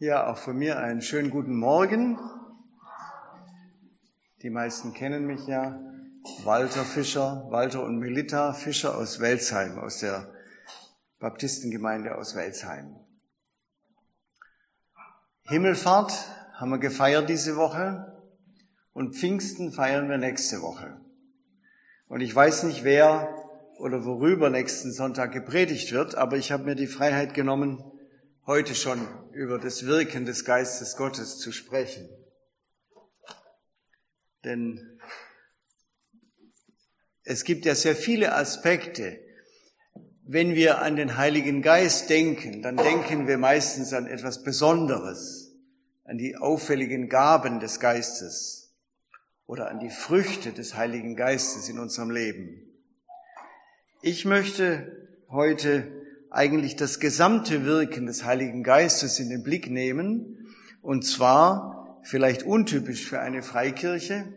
Ja, auch von mir einen schönen guten Morgen. Die meisten kennen mich ja. Walter Fischer, Walter und Melita Fischer aus Welsheim, aus der Baptistengemeinde aus Welsheim. Himmelfahrt haben wir gefeiert diese Woche und Pfingsten feiern wir nächste Woche. Und ich weiß nicht, wer oder worüber nächsten Sonntag gepredigt wird, aber ich habe mir die Freiheit genommen, heute schon über das Wirken des Geistes Gottes zu sprechen. Denn es gibt ja sehr viele Aspekte. Wenn wir an den Heiligen Geist denken, dann denken wir meistens an etwas Besonderes, an die auffälligen Gaben des Geistes oder an die Früchte des Heiligen Geistes in unserem Leben. Ich möchte heute eigentlich das gesamte Wirken des Heiligen Geistes in den Blick nehmen, und zwar vielleicht untypisch für eine Freikirche,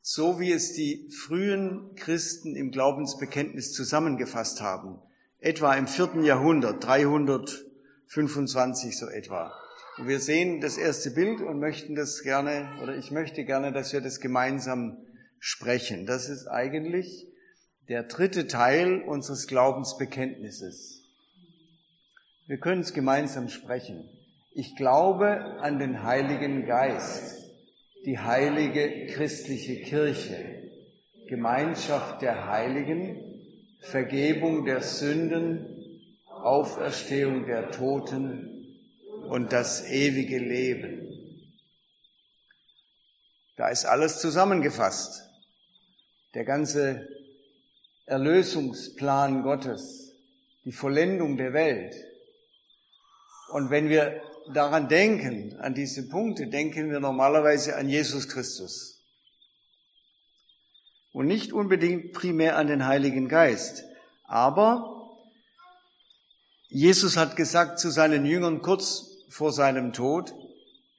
so wie es die frühen Christen im Glaubensbekenntnis zusammengefasst haben, etwa im vierten Jahrhundert, 325 so etwa. Und wir sehen das erste Bild und möchten das gerne, oder ich möchte gerne, dass wir das gemeinsam sprechen. Das ist eigentlich der dritte Teil unseres Glaubensbekenntnisses. Wir können es gemeinsam sprechen. Ich glaube an den Heiligen Geist, die heilige christliche Kirche, Gemeinschaft der Heiligen, Vergebung der Sünden, Auferstehung der Toten und das ewige Leben. Da ist alles zusammengefasst. Der ganze Erlösungsplan Gottes, die Vollendung der Welt. Und wenn wir daran denken, an diese Punkte, denken wir normalerweise an Jesus Christus. Und nicht unbedingt primär an den Heiligen Geist. Aber Jesus hat gesagt zu seinen Jüngern kurz vor seinem Tod,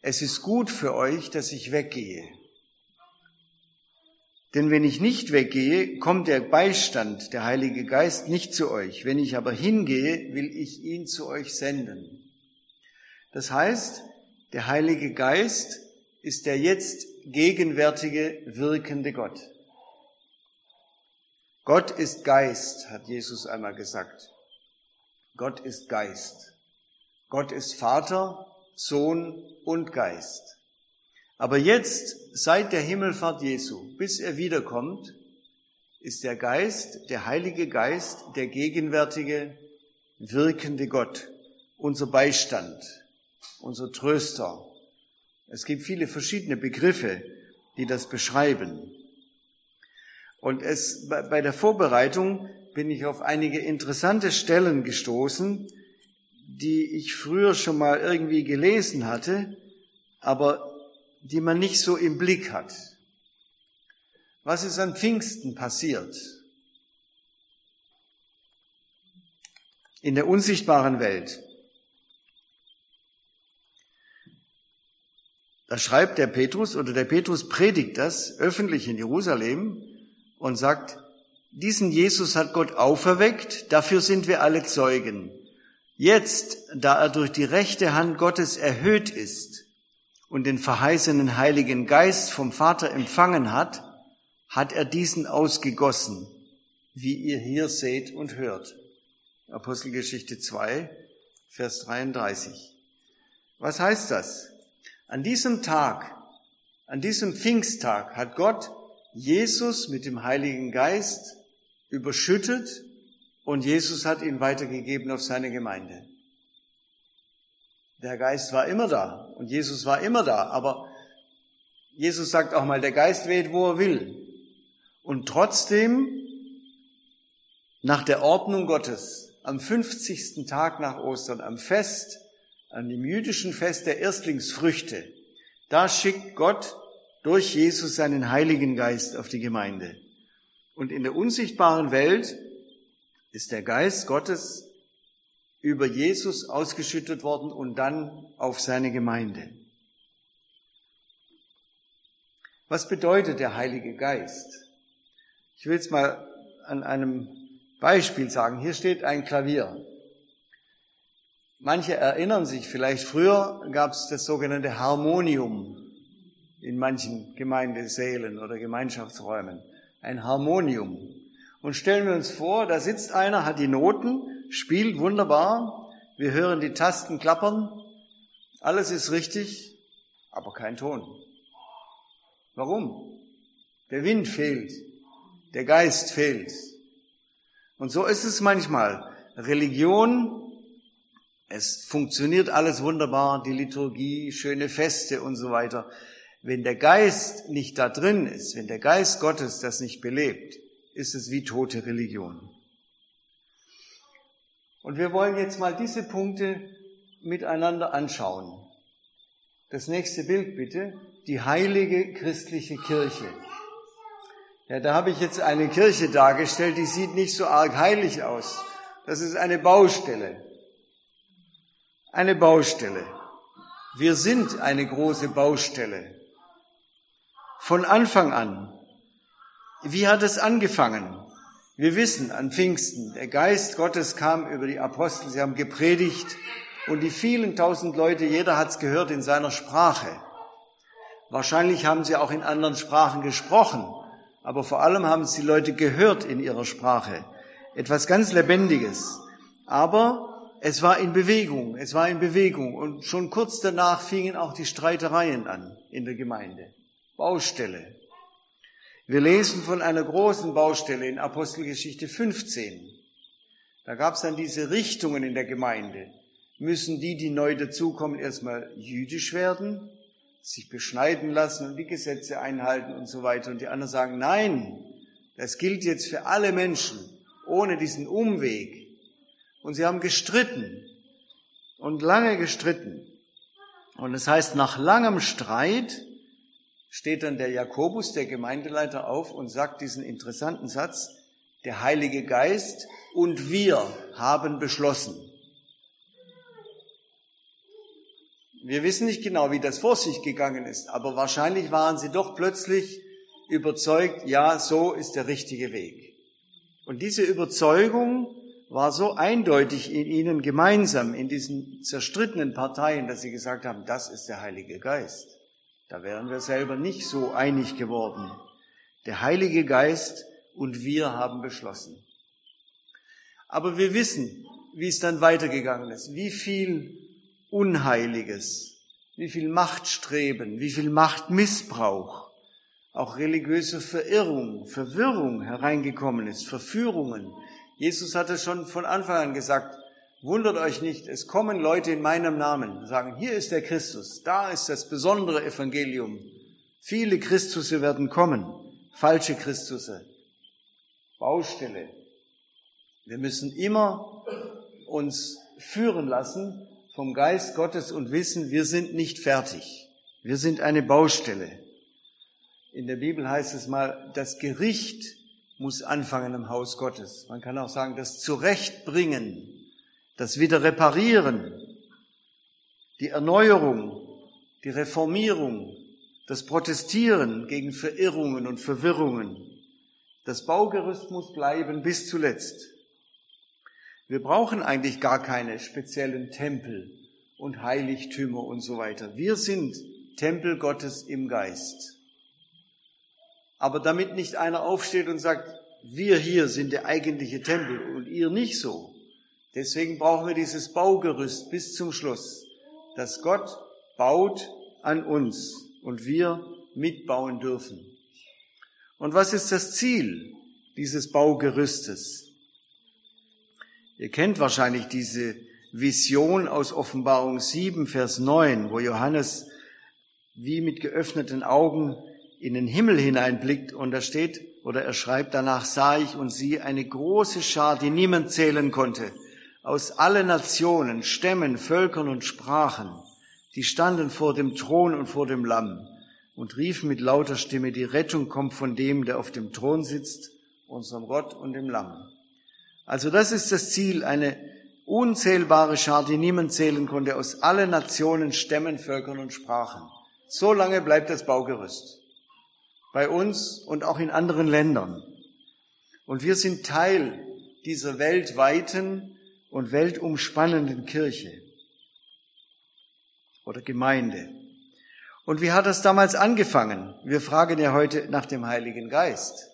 es ist gut für euch, dass ich weggehe. Denn wenn ich nicht weggehe, kommt der Beistand, der Heilige Geist, nicht zu euch. Wenn ich aber hingehe, will ich ihn zu euch senden. Das heißt, der Heilige Geist ist der jetzt gegenwärtige, wirkende Gott. Gott ist Geist, hat Jesus einmal gesagt. Gott ist Geist. Gott ist Vater, Sohn und Geist. Aber jetzt, seit der Himmelfahrt Jesu, bis er wiederkommt, ist der Geist, der Heilige Geist, der gegenwärtige, wirkende Gott, unser Beistand, unser Tröster. Es gibt viele verschiedene Begriffe, die das beschreiben. Und es, bei der Vorbereitung bin ich auf einige interessante Stellen gestoßen, die ich früher schon mal irgendwie gelesen hatte, aber die man nicht so im Blick hat. Was ist an Pfingsten passiert? In der unsichtbaren Welt. Da schreibt der Petrus oder der Petrus predigt das öffentlich in Jerusalem und sagt, diesen Jesus hat Gott auferweckt, dafür sind wir alle Zeugen. Jetzt, da er durch die rechte Hand Gottes erhöht ist, und den verheißenen Heiligen Geist vom Vater empfangen hat, hat er diesen ausgegossen, wie ihr hier seht und hört. Apostelgeschichte 2, Vers 33. Was heißt das? An diesem Tag, an diesem Pfingsttag hat Gott Jesus mit dem Heiligen Geist überschüttet und Jesus hat ihn weitergegeben auf seine Gemeinde. Der Geist war immer da und Jesus war immer da, aber Jesus sagt auch mal, der Geist weht, wo er will. Und trotzdem, nach der Ordnung Gottes, am 50. Tag nach Ostern, am Fest, an dem jüdischen Fest der Erstlingsfrüchte, da schickt Gott durch Jesus seinen Heiligen Geist auf die Gemeinde. Und in der unsichtbaren Welt ist der Geist Gottes über Jesus ausgeschüttet worden und dann auf seine Gemeinde. Was bedeutet der Heilige Geist? Ich will es mal an einem Beispiel sagen. Hier steht ein Klavier. Manche erinnern sich vielleicht, früher gab es das sogenannte Harmonium in manchen Gemeindesälen oder Gemeinschaftsräumen. Ein Harmonium. Und stellen wir uns vor, da sitzt einer, hat die Noten, spielt wunderbar, wir hören die Tasten klappern, alles ist richtig, aber kein Ton. Warum? Der Wind fehlt, der Geist fehlt. Und so ist es manchmal. Religion, es funktioniert alles wunderbar, die Liturgie, schöne Feste und so weiter. Wenn der Geist nicht da drin ist, wenn der Geist Gottes das nicht belebt, ist es wie tote Religion. Und wir wollen jetzt mal diese Punkte miteinander anschauen. Das nächste Bild bitte, die heilige christliche Kirche. Ja, da habe ich jetzt eine Kirche dargestellt, die sieht nicht so arg heilig aus. Das ist eine Baustelle. Eine Baustelle. Wir sind eine große Baustelle. Von Anfang an. Wie hat es angefangen? Wir wissen an Pfingsten, der Geist Gottes kam über die Apostel, sie haben gepredigt und die vielen tausend Leute, jeder hat es gehört in seiner Sprache. Wahrscheinlich haben sie auch in anderen Sprachen gesprochen, aber vor allem haben es die Leute gehört in ihrer Sprache. Etwas ganz Lebendiges. Aber es war in Bewegung, es war in Bewegung und schon kurz danach fingen auch die Streitereien an in der Gemeinde. Baustelle. Wir lesen von einer großen Baustelle in Apostelgeschichte 15. Da gab es dann diese Richtungen in der Gemeinde. Müssen die, die neu dazukommen, erstmal jüdisch werden, sich beschneiden lassen und die Gesetze einhalten und so weiter. Und die anderen sagen, nein, das gilt jetzt für alle Menschen, ohne diesen Umweg. Und sie haben gestritten und lange gestritten. Und es das heißt, nach langem Streit steht dann der Jakobus, der Gemeindeleiter, auf und sagt diesen interessanten Satz, der Heilige Geist und wir haben beschlossen. Wir wissen nicht genau, wie das vor sich gegangen ist, aber wahrscheinlich waren sie doch plötzlich überzeugt, ja, so ist der richtige Weg. Und diese Überzeugung war so eindeutig in ihnen gemeinsam, in diesen zerstrittenen Parteien, dass sie gesagt haben, das ist der Heilige Geist. Da wären wir selber nicht so einig geworden. Der Heilige Geist und wir haben beschlossen. Aber wir wissen, wie es dann weitergegangen ist, wie viel Unheiliges, wie viel Machtstreben, wie viel Machtmissbrauch, auch religiöse Verirrung, Verwirrung hereingekommen ist, Verführungen. Jesus hatte schon von Anfang an gesagt, Wundert euch nicht, es kommen Leute in meinem Namen, sagen, hier ist der Christus, da ist das besondere Evangelium. Viele Christusse werden kommen, falsche Christusse. Baustelle. Wir müssen immer uns führen lassen vom Geist Gottes und wissen, wir sind nicht fertig. Wir sind eine Baustelle. In der Bibel heißt es mal, das Gericht muss anfangen im Haus Gottes. Man kann auch sagen, das Zurechtbringen das Wiederreparieren, die Erneuerung, die Reformierung, das Protestieren gegen Verirrungen und Verwirrungen. Das Baugerüst muss bleiben bis zuletzt. Wir brauchen eigentlich gar keine speziellen Tempel und Heiligtümer und so weiter. Wir sind Tempel Gottes im Geist. Aber damit nicht einer aufsteht und sagt, wir hier sind der eigentliche Tempel und ihr nicht so, Deswegen brauchen wir dieses Baugerüst bis zum Schluss, dass Gott baut an uns und wir mitbauen dürfen. Und was ist das Ziel dieses Baugerüstes? Ihr kennt wahrscheinlich diese Vision aus Offenbarung 7, Vers 9, wo Johannes wie mit geöffneten Augen in den Himmel hineinblickt und da steht, oder er schreibt, danach sah ich und sie eine große Schar, die niemand zählen konnte, aus allen Nationen, Stämmen, Völkern und Sprachen, die standen vor dem Thron und vor dem Lamm und riefen mit lauter Stimme, die Rettung kommt von dem, der auf dem Thron sitzt, unserem Gott und dem Lamm. Also das ist das Ziel, eine unzählbare Schar, die niemand zählen konnte, aus allen Nationen, Stämmen, Völkern und Sprachen. So lange bleibt das Baugerüst. Bei uns und auch in anderen Ländern. Und wir sind Teil dieser weltweiten und weltumspannenden Kirche. oder Gemeinde. Und wie hat das damals angefangen? Wir fragen ja heute nach dem Heiligen Geist.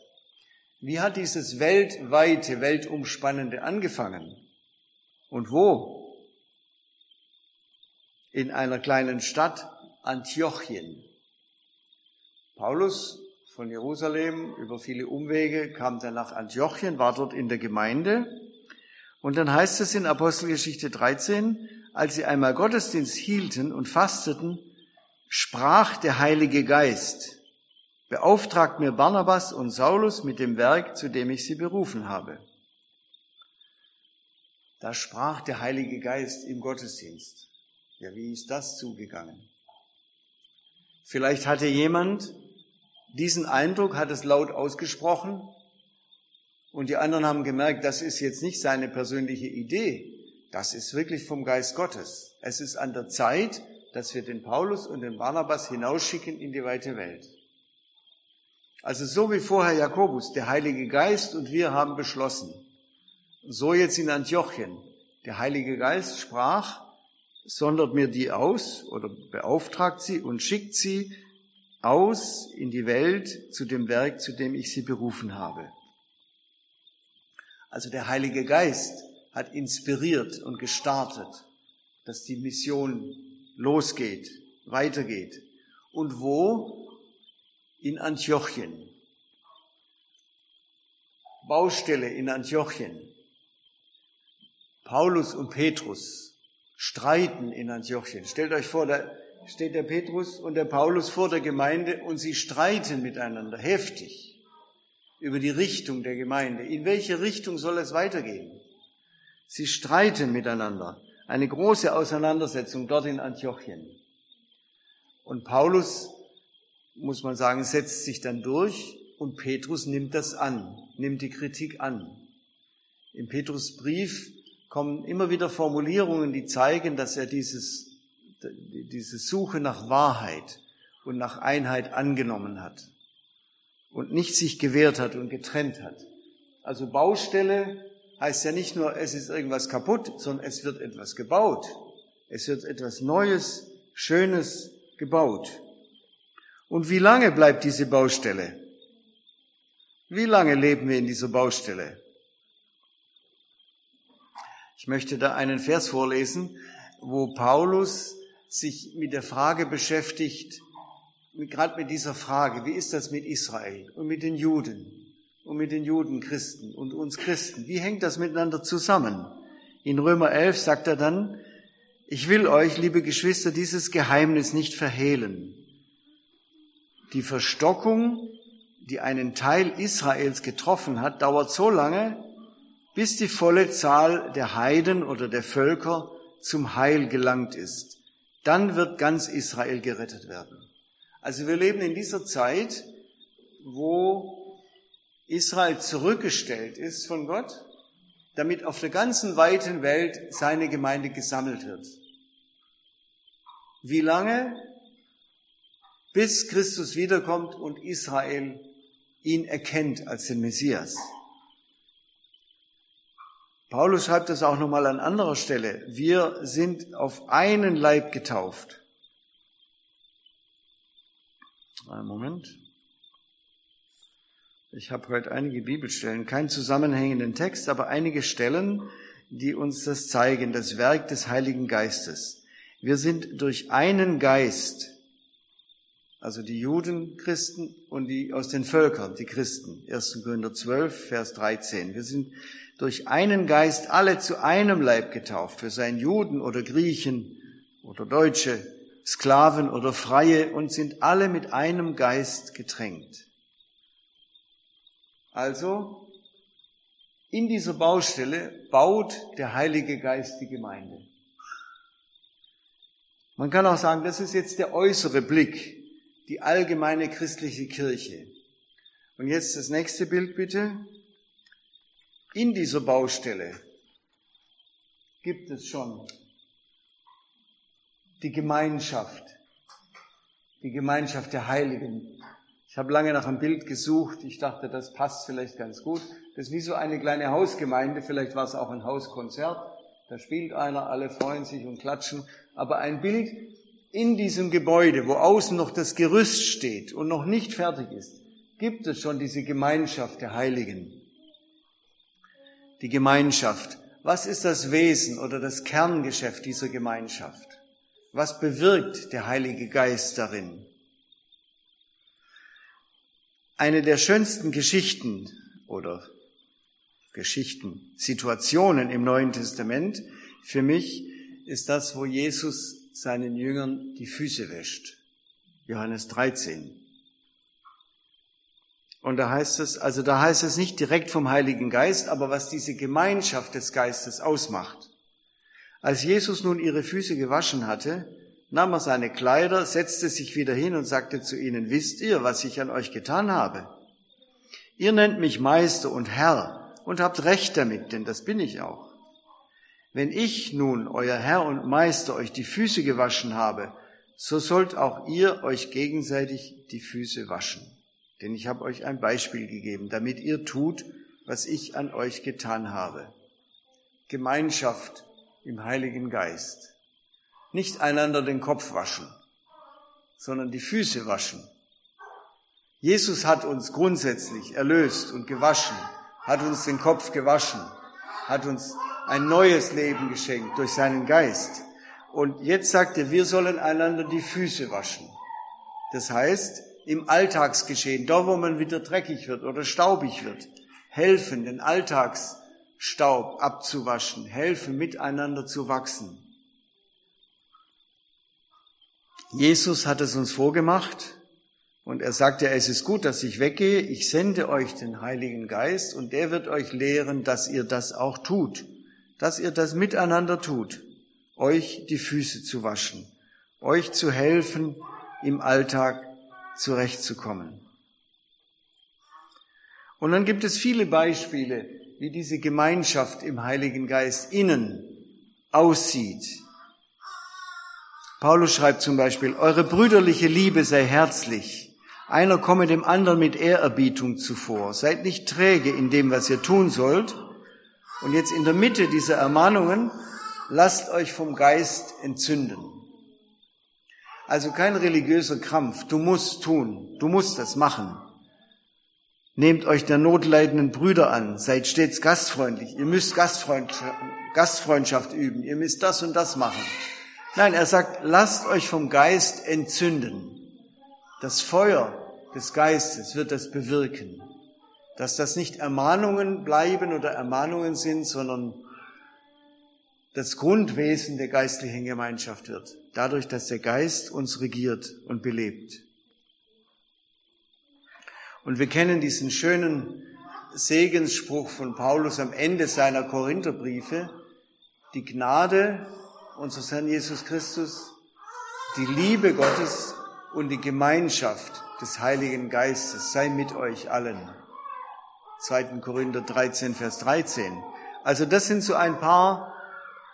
Wie hat dieses weltweite, weltumspannende angefangen? Und wo? In einer kleinen Stadt, Antiochien. Paulus von Jerusalem über viele Umwege kam dann nach Antiochien, war dort in der Gemeinde. Und dann heißt es in Apostelgeschichte 13, als sie einmal Gottesdienst hielten und fasteten, sprach der Heilige Geist, beauftragt mir Barnabas und Saulus mit dem Werk, zu dem ich sie berufen habe. Da sprach der Heilige Geist im Gottesdienst. Ja, wie ist das zugegangen? Vielleicht hatte jemand diesen Eindruck, hat es laut ausgesprochen und die anderen haben gemerkt, das ist jetzt nicht seine persönliche Idee, das ist wirklich vom Geist Gottes. Es ist an der Zeit, dass wir den Paulus und den Barnabas hinausschicken in die weite Welt. Also so wie vorher Jakobus, der Heilige Geist und wir haben beschlossen. So jetzt in Antiochien. Der Heilige Geist sprach, sondert mir die aus oder beauftragt sie und schickt sie aus in die Welt zu dem Werk, zu dem ich sie berufen habe. Also der Heilige Geist hat inspiriert und gestartet, dass die Mission losgeht, weitergeht. Und wo? In Antiochien. Baustelle in Antiochien. Paulus und Petrus streiten in Antiochien. Stellt euch vor, da steht der Petrus und der Paulus vor der Gemeinde und sie streiten miteinander heftig über die Richtung der Gemeinde. In welche Richtung soll es weitergehen? Sie streiten miteinander eine große Auseinandersetzung dort in Antiochien. Und Paulus, muss man sagen, setzt sich dann durch und Petrus nimmt das an, nimmt die Kritik an. Im Petrusbrief kommen immer wieder Formulierungen, die zeigen, dass er dieses, diese Suche nach Wahrheit und nach Einheit angenommen hat und nicht sich gewehrt hat und getrennt hat. Also Baustelle heißt ja nicht nur, es ist irgendwas kaputt, sondern es wird etwas gebaut. Es wird etwas Neues, Schönes gebaut. Und wie lange bleibt diese Baustelle? Wie lange leben wir in dieser Baustelle? Ich möchte da einen Vers vorlesen, wo Paulus sich mit der Frage beschäftigt, gerade mit dieser Frage, wie ist das mit Israel und mit den Juden? und mit den Juden Christen und uns Christen. Wie hängt das miteinander zusammen? In Römer 11 sagt er dann, ich will euch, liebe Geschwister, dieses Geheimnis nicht verhehlen. Die Verstockung, die einen Teil Israels getroffen hat, dauert so lange, bis die volle Zahl der Heiden oder der Völker zum Heil gelangt ist. Dann wird ganz Israel gerettet werden. Also wir leben in dieser Zeit, wo Israel zurückgestellt ist von Gott, damit auf der ganzen weiten Welt seine Gemeinde gesammelt wird. Wie lange? Bis Christus wiederkommt und Israel ihn erkennt als den Messias. Paulus schreibt das auch nochmal an anderer Stelle. Wir sind auf einen Leib getauft. Einen Moment. Ich habe heute einige Bibelstellen, keinen zusammenhängenden Text, aber einige Stellen, die uns das zeigen, das Werk des Heiligen Geistes. Wir sind durch einen Geist, also die Juden, Christen und die aus den Völkern, die Christen, 1. Korinther 12, Vers 13. Wir sind durch einen Geist alle zu einem Leib getauft. Wir seien Juden oder Griechen oder Deutsche, Sklaven oder Freie und sind alle mit einem Geist getränkt. Also, in dieser Baustelle baut der Heilige Geist die Gemeinde. Man kann auch sagen, das ist jetzt der äußere Blick, die allgemeine christliche Kirche. Und jetzt das nächste Bild bitte. In dieser Baustelle gibt es schon die Gemeinschaft, die Gemeinschaft der Heiligen, ich habe lange nach einem Bild gesucht. Ich dachte, das passt vielleicht ganz gut. Das ist wie so eine kleine Hausgemeinde. Vielleicht war es auch ein Hauskonzert. Da spielt einer, alle freuen sich und klatschen. Aber ein Bild in diesem Gebäude, wo außen noch das Gerüst steht und noch nicht fertig ist, gibt es schon diese Gemeinschaft der Heiligen. Die Gemeinschaft. Was ist das Wesen oder das Kerngeschäft dieser Gemeinschaft? Was bewirkt der Heilige Geist darin? Eine der schönsten Geschichten oder Geschichten, Situationen im Neuen Testament für mich ist das, wo Jesus seinen Jüngern die Füße wäscht. Johannes 13. Und da heißt es, also da heißt es nicht direkt vom Heiligen Geist, aber was diese Gemeinschaft des Geistes ausmacht. Als Jesus nun ihre Füße gewaschen hatte, nahm er seine Kleider, setzte sich wieder hin und sagte zu ihnen, wisst ihr, was ich an euch getan habe? Ihr nennt mich Meister und Herr und habt Recht damit, denn das bin ich auch. Wenn ich nun, euer Herr und Meister, euch die Füße gewaschen habe, so sollt auch ihr euch gegenseitig die Füße waschen. Denn ich habe euch ein Beispiel gegeben, damit ihr tut, was ich an euch getan habe. Gemeinschaft im Heiligen Geist. Nicht einander den Kopf waschen, sondern die Füße waschen. Jesus hat uns grundsätzlich erlöst und gewaschen, hat uns den Kopf gewaschen, hat uns ein neues Leben geschenkt durch seinen Geist. Und jetzt sagt er, wir sollen einander die Füße waschen. Das heißt, im Alltagsgeschehen, da wo man wieder dreckig wird oder staubig wird, helfen, den Alltagsstaub abzuwaschen, helfen, miteinander zu wachsen. Jesus hat es uns vorgemacht und er sagte, es ist gut, dass ich weggehe, ich sende euch den Heiligen Geist und der wird euch lehren, dass ihr das auch tut, dass ihr das miteinander tut, euch die Füße zu waschen, euch zu helfen, im Alltag zurechtzukommen. Und dann gibt es viele Beispiele, wie diese Gemeinschaft im Heiligen Geist innen aussieht. Paulus schreibt zum Beispiel, eure brüderliche Liebe sei herzlich. Einer komme dem anderen mit Ehrerbietung zuvor. Seid nicht träge in dem, was ihr tun sollt. Und jetzt in der Mitte dieser Ermahnungen, lasst euch vom Geist entzünden. Also kein religiöser Krampf. Du musst tun. Du musst das machen. Nehmt euch der notleidenden Brüder an. Seid stets gastfreundlich. Ihr müsst Gastfreundschaft, Gastfreundschaft üben. Ihr müsst das und das machen. Nein, er sagt, lasst euch vom Geist entzünden. Das Feuer des Geistes wird das bewirken. Dass das nicht Ermahnungen bleiben oder Ermahnungen sind, sondern das Grundwesen der geistlichen Gemeinschaft wird, dadurch, dass der Geist uns regiert und belebt. Und wir kennen diesen schönen Segensspruch von Paulus am Ende seiner Korintherbriefe, die Gnade unseres Herrn Jesus Christus, die Liebe Gottes und die Gemeinschaft des Heiligen Geistes sei mit euch allen. 2. Korinther 13, Vers 13. Also das sind so ein paar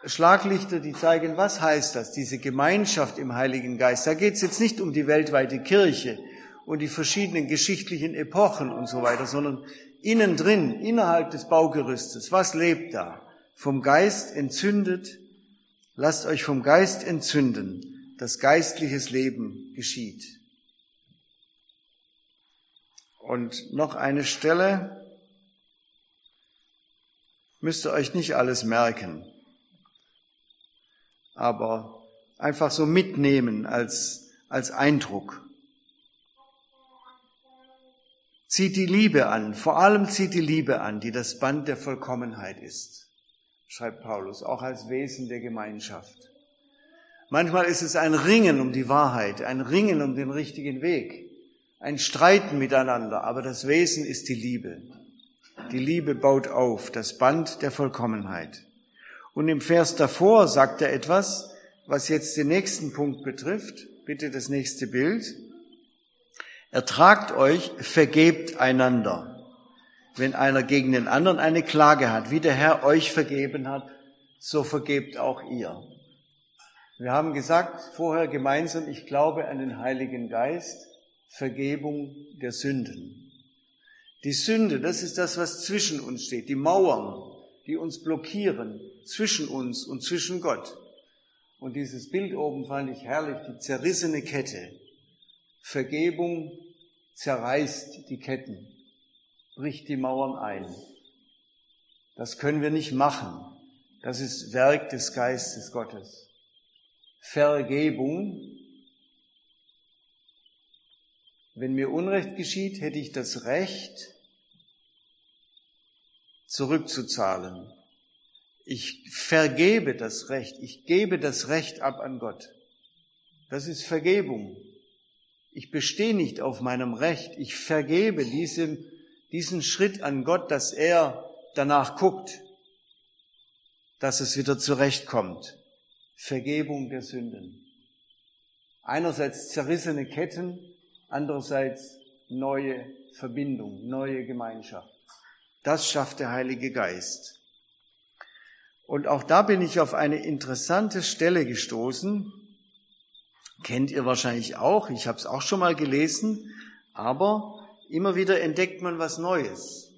Schlaglichter, die zeigen, was heißt das, diese Gemeinschaft im Heiligen Geist. Da geht es jetzt nicht um die weltweite Kirche und die verschiedenen geschichtlichen Epochen und so weiter, sondern innen drin, innerhalb des Baugerüstes, was lebt da? Vom Geist entzündet, lasst euch vom Geist entzünden, dass geistliches Leben geschieht. Und noch eine Stelle, müsst ihr euch nicht alles merken aber einfach so mitnehmen als, als Eindruck. Zieht die Liebe an, vor allem zieht die Liebe an, die das Band der Vollkommenheit ist, schreibt Paulus, auch als Wesen der Gemeinschaft. Manchmal ist es ein Ringen um die Wahrheit, ein Ringen um den richtigen Weg, ein Streiten miteinander, aber das Wesen ist die Liebe. Die Liebe baut auf, das Band der Vollkommenheit. Und im Vers davor sagt er etwas, was jetzt den nächsten Punkt betrifft. Bitte das nächste Bild. Ertragt euch, vergebt einander. Wenn einer gegen den anderen eine Klage hat, wie der Herr euch vergeben hat, so vergebt auch ihr. Wir haben gesagt vorher gemeinsam, ich glaube an den Heiligen Geist, Vergebung der Sünden. Die Sünde, das ist das, was zwischen uns steht, die Mauern, die uns blockieren zwischen uns und zwischen Gott. Und dieses Bild oben fand ich herrlich, die zerrissene Kette. Vergebung zerreißt die Ketten, bricht die Mauern ein. Das können wir nicht machen. Das ist Werk des Geistes Gottes. Vergebung. Wenn mir Unrecht geschieht, hätte ich das Recht, zurückzuzahlen. Ich vergebe das Recht. Ich gebe das Recht ab an Gott. Das ist Vergebung. Ich bestehe nicht auf meinem Recht. Ich vergebe diesem, diesen Schritt an Gott, dass er danach guckt, dass es wieder zurechtkommt. Vergebung der Sünden. Einerseits zerrissene Ketten, andererseits neue Verbindung, neue Gemeinschaft. Das schafft der Heilige Geist. Und auch da bin ich auf eine interessante Stelle gestoßen. Kennt ihr wahrscheinlich auch, ich habe es auch schon mal gelesen, aber immer wieder entdeckt man was Neues.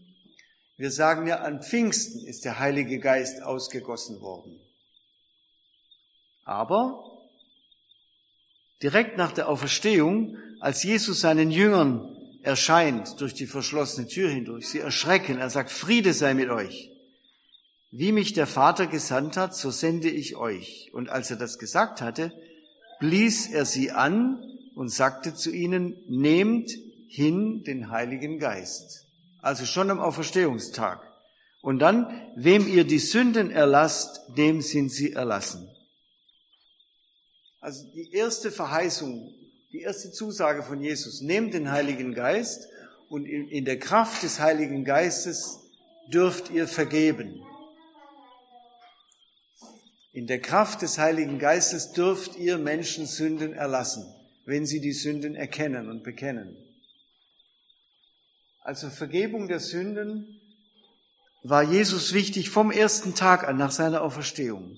Wir sagen ja, an Pfingsten ist der Heilige Geist ausgegossen worden. Aber direkt nach der Auferstehung, als Jesus seinen Jüngern erscheint durch die verschlossene Tür hindurch, sie erschrecken, er sagt, Friede sei mit euch. Wie mich der Vater gesandt hat, so sende ich euch. Und als er das gesagt hatte, blies er sie an und sagte zu ihnen, nehmt hin den Heiligen Geist. Also schon am Auferstehungstag. Und dann, wem ihr die Sünden erlasst, dem sind sie erlassen. Also die erste Verheißung, die erste Zusage von Jesus, nehmt den Heiligen Geist und in, der Kraft des Heiligen Geistes dürft ihr vergeben. In der Kraft des Heiligen Geistes dürft ihr Menschen Sünden erlassen, wenn sie die Sünden erkennen und bekennen. Also Vergebung der Sünden war Jesus wichtig vom ersten Tag an nach seiner Auferstehung.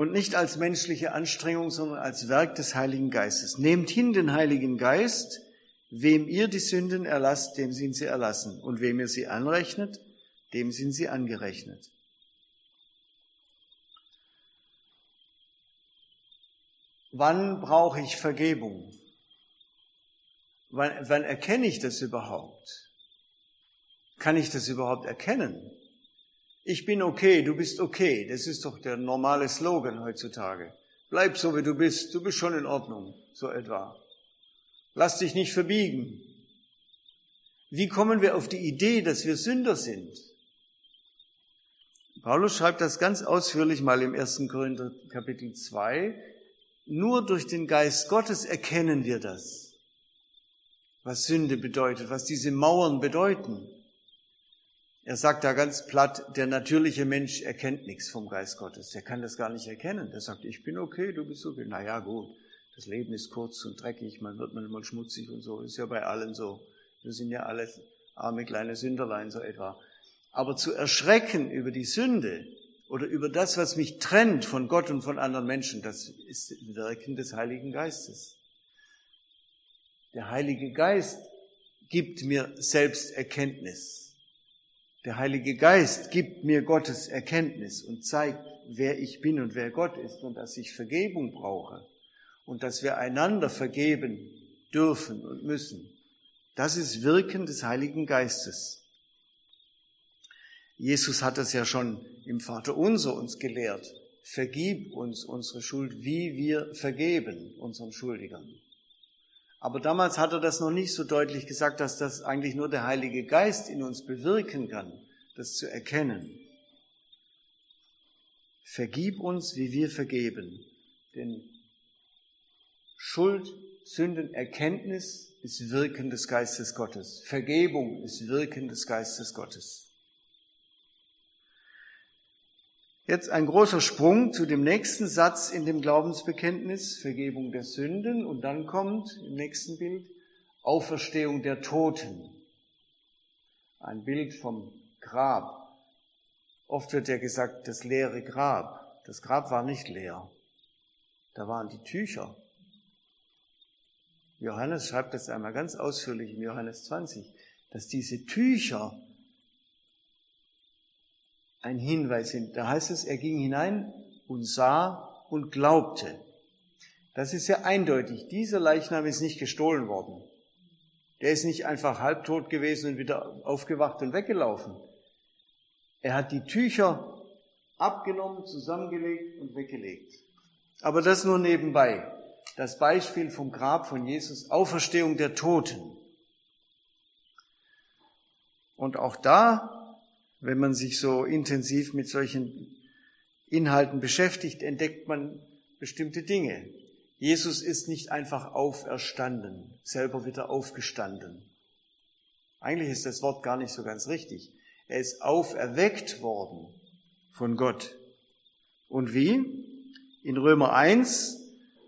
Und nicht als menschliche Anstrengung, sondern als Werk des Heiligen Geistes. Nehmt hin den Heiligen Geist, wem ihr die Sünden erlasst, dem sind sie erlassen. Und wem ihr sie anrechnet, dem sind sie angerechnet. Wann brauche ich Vergebung? Wann, wann erkenne ich das überhaupt? Kann ich das überhaupt erkennen? Ich bin okay, du bist okay. Das ist doch der normale Slogan heutzutage. Bleib so, wie du bist. Du bist schon in Ordnung, so etwa. Lass dich nicht verbiegen. Wie kommen wir auf die Idee, dass wir Sünder sind? Paulus schreibt das ganz ausführlich mal im 1. Korinther Kapitel 2. Nur durch den Geist Gottes erkennen wir das, was Sünde bedeutet, was diese Mauern bedeuten. Er sagt da ganz platt, der natürliche Mensch erkennt nichts vom Geist Gottes. Der kann das gar nicht erkennen. Der sagt, ich bin okay, du bist okay. Na ja, gut. Das Leben ist kurz und dreckig, man wird manchmal schmutzig und so. Ist ja bei allen so. Wir sind ja alle arme kleine Sünderlein so etwa. Aber zu erschrecken über die Sünde oder über das, was mich trennt von Gott und von anderen Menschen, das ist Wirken des Heiligen Geistes. Der Heilige Geist gibt mir Selbsterkenntnis. Der Heilige Geist gibt mir Gottes Erkenntnis und zeigt, wer ich bin und wer Gott ist und dass ich Vergebung brauche und dass wir einander vergeben dürfen und müssen. Das ist Wirken des Heiligen Geistes. Jesus hat es ja schon im Vater unser uns gelehrt. Vergib uns unsere Schuld, wie wir vergeben unseren Schuldigern. Aber damals hat er das noch nicht so deutlich gesagt, dass das eigentlich nur der Heilige Geist in uns bewirken kann, das zu erkennen. Vergib uns, wie wir vergeben. Denn Schuld, Sünden, Erkenntnis ist Wirken des Geistes Gottes. Vergebung ist Wirken des Geistes Gottes. Jetzt ein großer Sprung zu dem nächsten Satz in dem Glaubensbekenntnis, Vergebung der Sünden, und dann kommt im nächsten Bild Auferstehung der Toten. Ein Bild vom Grab. Oft wird ja gesagt, das leere Grab. Das Grab war nicht leer. Da waren die Tücher. Johannes schreibt das einmal ganz ausführlich in Johannes 20, dass diese Tücher ein Hinweis sind. Da heißt es, er ging hinein und sah und glaubte. Das ist ja eindeutig. Dieser Leichnam ist nicht gestohlen worden. Der ist nicht einfach halbtot gewesen und wieder aufgewacht und weggelaufen. Er hat die Tücher abgenommen, zusammengelegt und weggelegt. Aber das nur nebenbei. Das Beispiel vom Grab von Jesus, Auferstehung der Toten. Und auch da, wenn man sich so intensiv mit solchen Inhalten beschäftigt, entdeckt man bestimmte Dinge. Jesus ist nicht einfach auferstanden, selber wieder aufgestanden. Eigentlich ist das Wort gar nicht so ganz richtig. Er ist auferweckt worden von Gott. Und wie? In Römer 1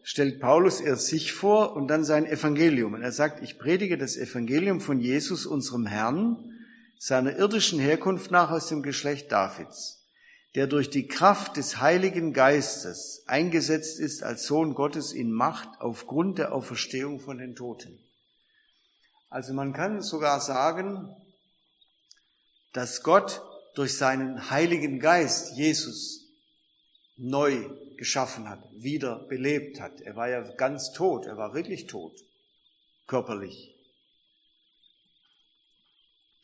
stellt Paulus erst sich vor und dann sein Evangelium. Und er sagt, ich predige das Evangelium von Jesus, unserem Herrn, seiner irdischen Herkunft nach aus dem Geschlecht Davids, der durch die Kraft des Heiligen Geistes eingesetzt ist als Sohn Gottes in Macht aufgrund der Auferstehung von den Toten. Also man kann sogar sagen, dass Gott durch seinen Heiligen Geist Jesus neu geschaffen hat, wieder belebt hat. Er war ja ganz tot, er war wirklich tot, körperlich.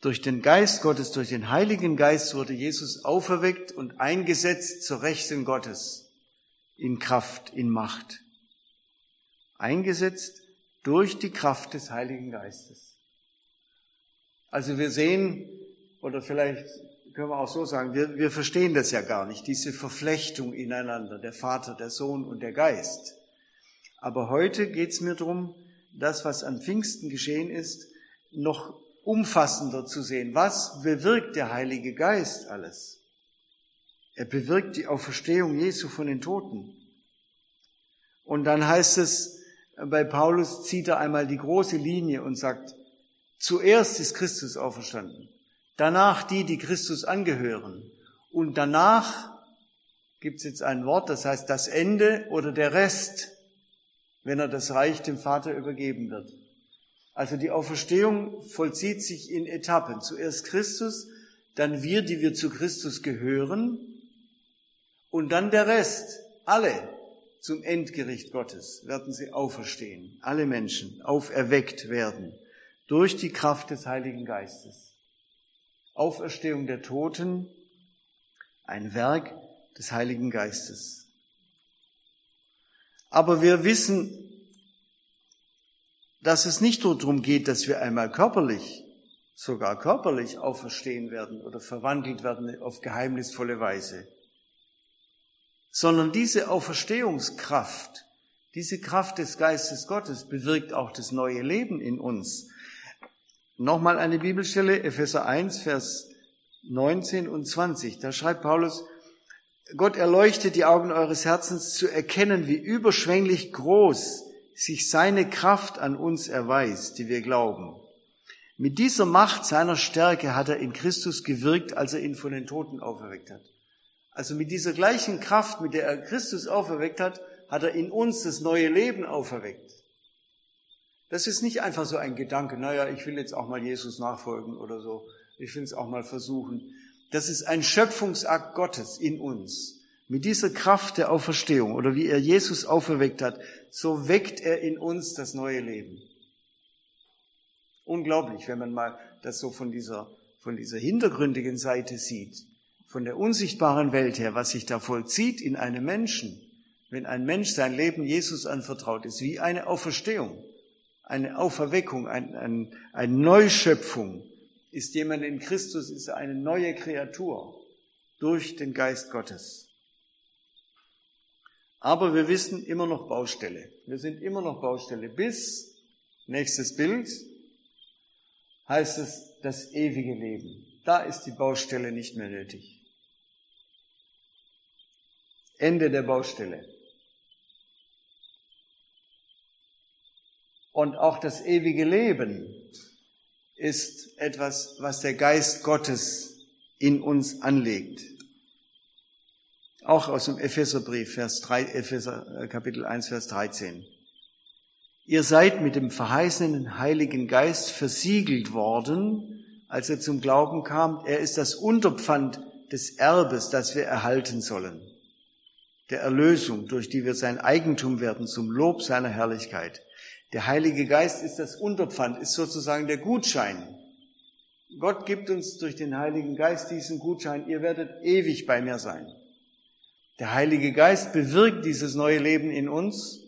Durch den Geist Gottes, durch den Heiligen Geist wurde Jesus auferweckt und eingesetzt zur Rechten Gottes in Kraft, in Macht. Eingesetzt durch die Kraft des Heiligen Geistes. Also wir sehen, oder vielleicht können wir auch so sagen, wir, wir verstehen das ja gar nicht, diese Verflechtung ineinander, der Vater, der Sohn und der Geist. Aber heute geht es mir darum, das, was an Pfingsten geschehen ist, noch umfassender zu sehen. Was bewirkt der Heilige Geist alles? Er bewirkt die Auferstehung Jesu von den Toten. Und dann heißt es, bei Paulus zieht er einmal die große Linie und sagt, zuerst ist Christus auferstanden danach die, die Christus angehören. Und danach gibt es jetzt ein Wort, das heißt das Ende oder der Rest, wenn er das Reich dem Vater übergeben wird. Also die Auferstehung vollzieht sich in Etappen. Zuerst Christus, dann wir, die wir zu Christus gehören, und dann der Rest, alle zum Endgericht Gottes werden sie auferstehen, alle Menschen auferweckt werden durch die Kraft des Heiligen Geistes. Auferstehung der Toten, ein Werk des Heiligen Geistes. Aber wir wissen, dass es nicht nur darum geht, dass wir einmal körperlich, sogar körperlich auferstehen werden oder verwandelt werden auf geheimnisvolle Weise, sondern diese Auferstehungskraft, diese Kraft des Geistes Gottes bewirkt auch das neue Leben in uns. Nochmal eine Bibelstelle, Epheser 1, Vers 19 und 20. Da schreibt Paulus, Gott erleuchtet die Augen eures Herzens zu erkennen, wie überschwänglich groß sich seine Kraft an uns erweist, die wir glauben. Mit dieser Macht seiner Stärke hat er in Christus gewirkt, als er ihn von den Toten auferweckt hat. Also mit dieser gleichen Kraft, mit der er Christus auferweckt hat, hat er in uns das neue Leben auferweckt. Das ist nicht einfach so ein Gedanke, naja, ich will jetzt auch mal Jesus nachfolgen oder so. Ich will es auch mal versuchen. Das ist ein Schöpfungsakt Gottes in uns. Mit dieser Kraft der Auferstehung oder wie er Jesus auferweckt hat, so weckt er in uns das neue Leben. Unglaublich, wenn man mal das so von dieser, von dieser hintergründigen Seite sieht, von der unsichtbaren Welt her, was sich da vollzieht in einem Menschen, wenn ein Mensch sein Leben Jesus anvertraut ist, wie eine Auferstehung eine Auferweckung, ein, ein, eine Neuschöpfung. Ist jemand in Christus, ist eine neue Kreatur durch den Geist Gottes. Aber wir wissen immer noch Baustelle. Wir sind immer noch Baustelle. Bis, nächstes Bild, heißt es das ewige Leben. Da ist die Baustelle nicht mehr nötig. Ende der Baustelle. Und auch das ewige Leben ist etwas, was der Geist Gottes in uns anlegt. Auch aus dem Epheserbrief, Vers 3, Epheser, äh, Kapitel 1, Vers 13. Ihr seid mit dem verheißenen Heiligen Geist versiegelt worden, als er zum Glauben kam. Er ist das Unterpfand des Erbes, das wir erhalten sollen. der Erlösung, durch die wir sein Eigentum werden zum Lob seiner Herrlichkeit. Der Heilige Geist ist das Unterpfand, ist sozusagen der Gutschein. Gott gibt uns durch den Heiligen Geist diesen Gutschein, ihr werdet ewig bei mir sein. Der Heilige Geist bewirkt dieses neue Leben in uns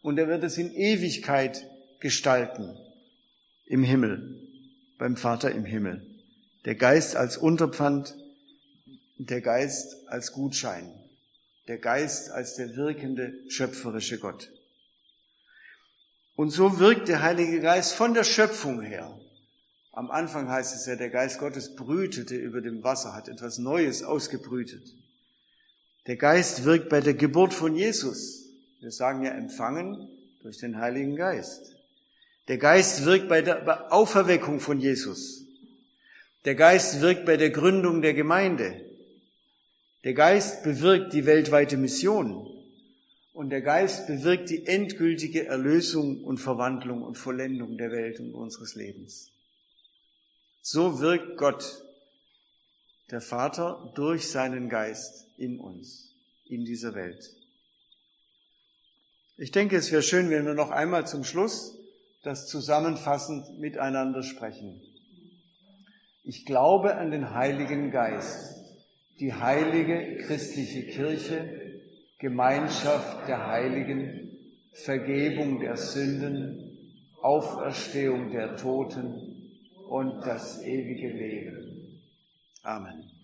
und er wird es in Ewigkeit gestalten im Himmel, beim Vater im Himmel. Der Geist als Unterpfand, der Geist als Gutschein, der Geist als der wirkende, schöpferische Gott. Und so wirkt der Heilige Geist von der Schöpfung her. Am Anfang heißt es ja, der Geist Gottes brütete über dem Wasser, hat etwas Neues ausgebrütet. Der Geist wirkt bei der Geburt von Jesus. Wir sagen ja empfangen durch den Heiligen Geist. Der Geist wirkt bei der Auferweckung von Jesus. Der Geist wirkt bei der Gründung der Gemeinde. Der Geist bewirkt die weltweite Mission. Und der Geist bewirkt die endgültige Erlösung und Verwandlung und Vollendung der Welt und unseres Lebens. So wirkt Gott, der Vater, durch seinen Geist in uns, in dieser Welt. Ich denke, es wäre schön, wenn wir noch einmal zum Schluss das zusammenfassend miteinander sprechen. Ich glaube an den Heiligen Geist, die heilige christliche Kirche, Gemeinschaft der Heiligen, Vergebung der Sünden, Auferstehung der Toten und das ewige Leben. Amen.